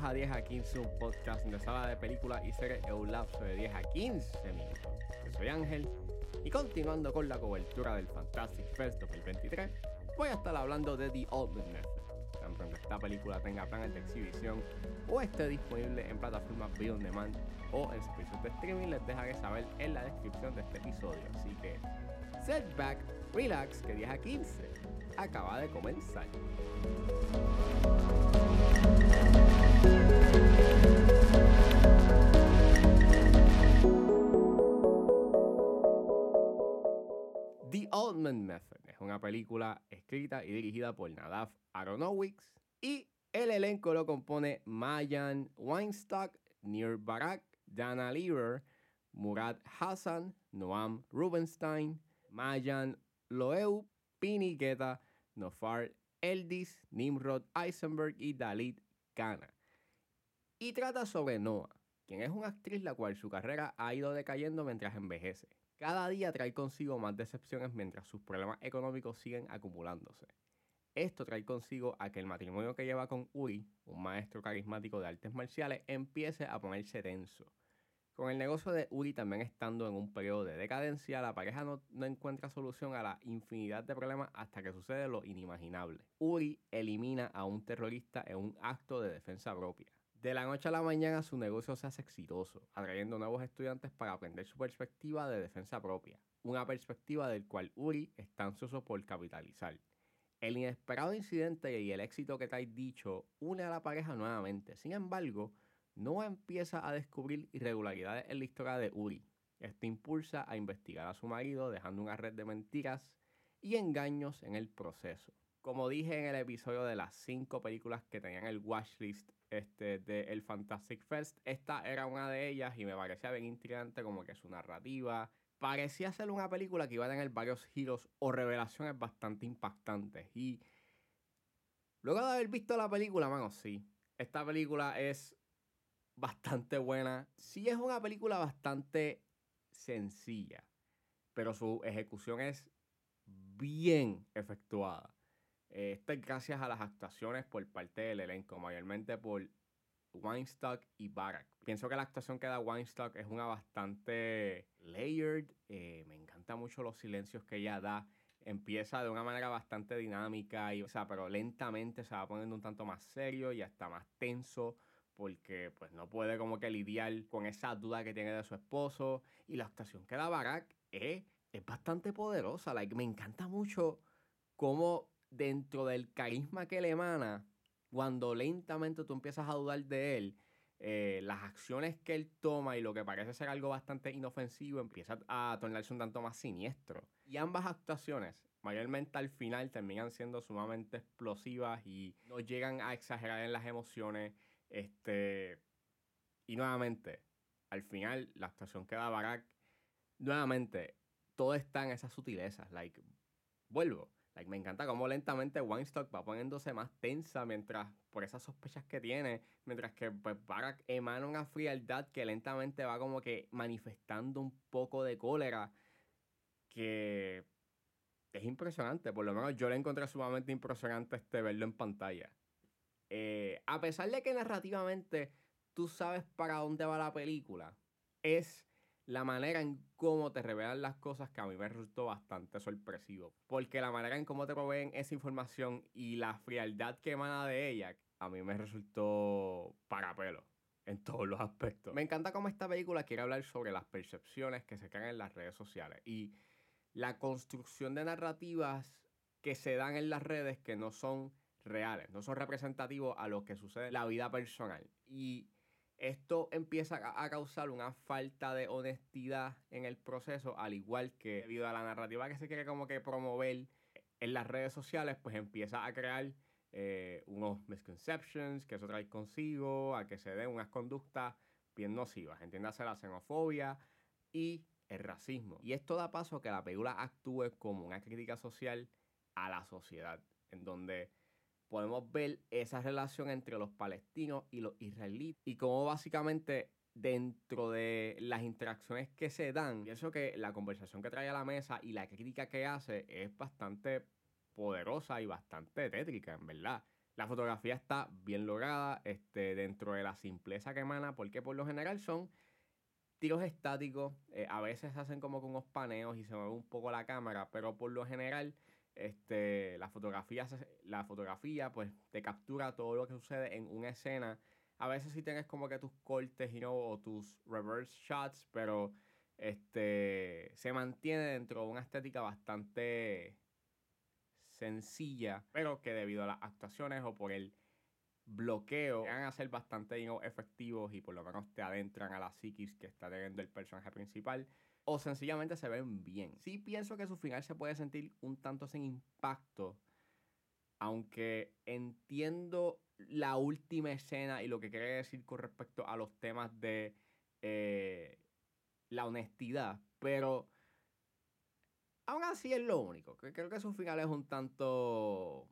Bienvenidos a 10 a 15, un podcast donde se de películas y series en un lapso de 10 a 15 minutos. Yo soy Ángel y continuando con la cobertura del Fantastic Fest 2023, voy a estar hablando de The Ultimate Method. Tan pronto esta película tenga planes de exhibición o esté disponible en plataformas video on demand o en servicios de streaming, les dejaré saber en la descripción de este episodio. Así que, setback, relax, que 10 a 15 acaba de comenzar. The Altman Method es una película escrita y dirigida por Nadav Aronowitz y el elenco lo compone Mayan Weinstock, Nir Barak, Dana Lever, Murad Hassan, Noam Rubenstein, Mayan Loeu, Pini Guetta, Nofar Eldis, Nimrod Eisenberg y Dalit Kana. Y trata sobre Noah, quien es una actriz la cual su carrera ha ido decayendo mientras envejece. Cada día trae consigo más decepciones mientras sus problemas económicos siguen acumulándose. Esto trae consigo a que el matrimonio que lleva con Uri, un maestro carismático de artes marciales, empiece a ponerse tenso. Con el negocio de Uri también estando en un periodo de decadencia, la pareja no, no, encuentra solución a la infinidad de problemas hasta que sucede lo inimaginable. Uri elimina a un terrorista en un acto de defensa propia. De la noche a la mañana su negocio se hace exitoso, atrayendo nuevos estudiantes para aprender su perspectiva de defensa propia, una perspectiva del cual Uri está ansioso por capitalizar. El inesperado incidente y el éxito que trae dicho une a la pareja nuevamente. Sin embargo, Noah empieza a descubrir irregularidades en la historia de Uri. Esto impulsa a investigar a su marido, dejando una red de mentiras y engaños en el proceso. Como dije en el episodio de las 5 películas que tenían el watchlist este, de El Fantastic Fest, esta era una de ellas y me parecía bien intrigante como que su narrativa. Parecía ser una película que iba a tener varios giros o revelaciones bastante impactantes. Y luego de haber visto la película, mano, sí. Esta película es bastante buena. Sí es una película bastante sencilla, pero su ejecución es bien efectuada. Esto es gracias a las actuaciones por parte del elenco, mayormente por Weinstock y Barak. Pienso que la actuación que da Weinstock es una bastante layered. Eh, me encanta mucho los silencios que ella da. Empieza de una manera bastante dinámica, y, o sea, pero lentamente se va poniendo un tanto más serio y hasta más tenso porque pues no puede como que lidiar con esa duda que tiene de su esposo. Y la actuación que da Barak es, es bastante poderosa. Like, me encanta mucho cómo dentro del carisma que le emana, cuando lentamente tú empiezas a dudar de él, eh, las acciones que él toma y lo que parece ser algo bastante inofensivo empieza a tornarse un tanto más siniestro. Y ambas actuaciones, mayormente al final, terminan siendo sumamente explosivas y no llegan a exagerar en las emociones. Este, y nuevamente, al final, la actuación que da Barack, nuevamente, todo está en esas sutilezas. Like, vuelvo. Like, me encanta cómo lentamente Weinstock va poniéndose más tensa mientras, por esas sospechas que tiene, mientras que pues, Barack emana una frialdad que lentamente va como que manifestando un poco de cólera que es impresionante. Por lo menos yo le encontré sumamente impresionante este verlo en pantalla. Eh, a pesar de que narrativamente tú sabes para dónde va la película, es la manera en cómo te revelan las cosas que a mí me resultó bastante sorpresivo. Porque la manera en cómo te proveen esa información y la frialdad que emana de ella, a mí me resultó para pelo en todos los aspectos. Me encanta cómo esta película quiere hablar sobre las percepciones que se crean en las redes sociales y la construcción de narrativas que se dan en las redes que no son reales, no son representativos a lo que sucede en la vida personal. Y esto empieza a causar una falta de honestidad en el proceso, al igual que debido a la narrativa que se quiere como que promover en las redes sociales, pues empieza a crear eh, unos misconceptions que eso trae consigo, a que se den unas conductas bien nocivas, entiéndase la xenofobia y el racismo. Y esto da paso a que la película actúe como una crítica social a la sociedad, en donde podemos ver esa relación entre los palestinos y los israelíes y cómo básicamente dentro de las interacciones que se dan, pienso que la conversación que trae a la mesa y la crítica que hace es bastante poderosa y bastante tétrica, en verdad. La fotografía está bien lograda este, dentro de la simpleza que emana, porque por lo general son tiros estáticos. Eh, a veces hacen como con unos paneos y se mueve un poco la cámara, pero por lo general este, la, fotografía, la fotografía pues te captura todo lo que sucede en una escena. A veces sí tienes como que tus cortes you know, o tus reverse shots, pero este, se mantiene dentro de una estética bastante sencilla, pero que debido a las actuaciones o por el bloqueo van a ser bastante efectivos y por lo menos te adentran a la psiquis que está teniendo el personaje principal o sencillamente se ven bien. Sí pienso que su final se puede sentir un tanto sin impacto, aunque entiendo la última escena y lo que quiere decir con respecto a los temas de eh, la honestidad, pero aún así es lo único. Creo que su final es un tanto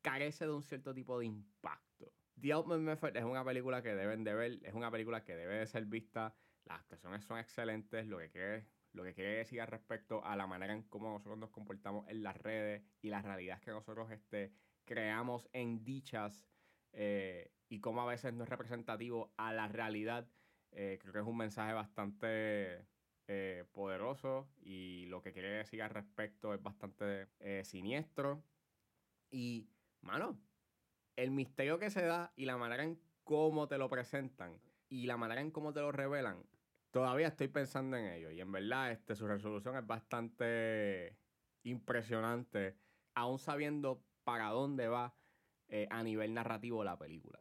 carece de un cierto tipo de impacto. The Ultimate Method es una película que deben de ver, es una película que debe de ser vista. Las actuaciones son excelentes, lo que quiere, lo que quiere decir al respecto a la manera en cómo nosotros nos comportamos en las redes y las realidades que nosotros este, creamos en dichas eh, y cómo a veces no es representativo a la realidad. Eh, creo que es un mensaje bastante eh, poderoso y lo que quiere decir al respecto es bastante siniestro. Y mano, el misterio que se da y la manera en cómo te lo presentan y la manera en cómo te lo revelan, todavía estoy pensando en ello. Y en verdad, este, su resolución es bastante impresionante, aún sabiendo para dónde va eh, a nivel narrativo la película.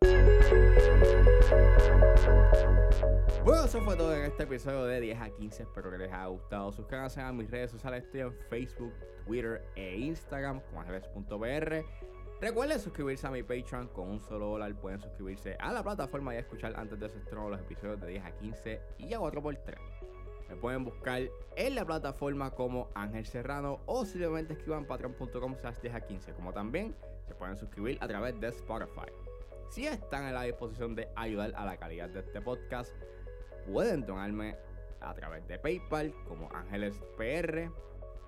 Bueno, eso fue todo en este episodio de 10 a 15. Espero que les haya gustado. Suscríbanse a mis redes sociales. Estoy en Facebook, Twitter e Instagram como ángeles.br. Recuerden suscribirse a mi Patreon con un solo dólar. Pueden suscribirse a la plataforma y escuchar antes de su estreno los episodios de 10 a 15 y a 4x3. Me pueden buscar en la plataforma como Ángel Serrano o simplemente escriban patreon.com 10 a 15. Como también se pueden suscribir a través de Spotify. Si están en la disposición de ayudar a la calidad de este podcast, pueden donarme a través de PayPal como Ángeles PR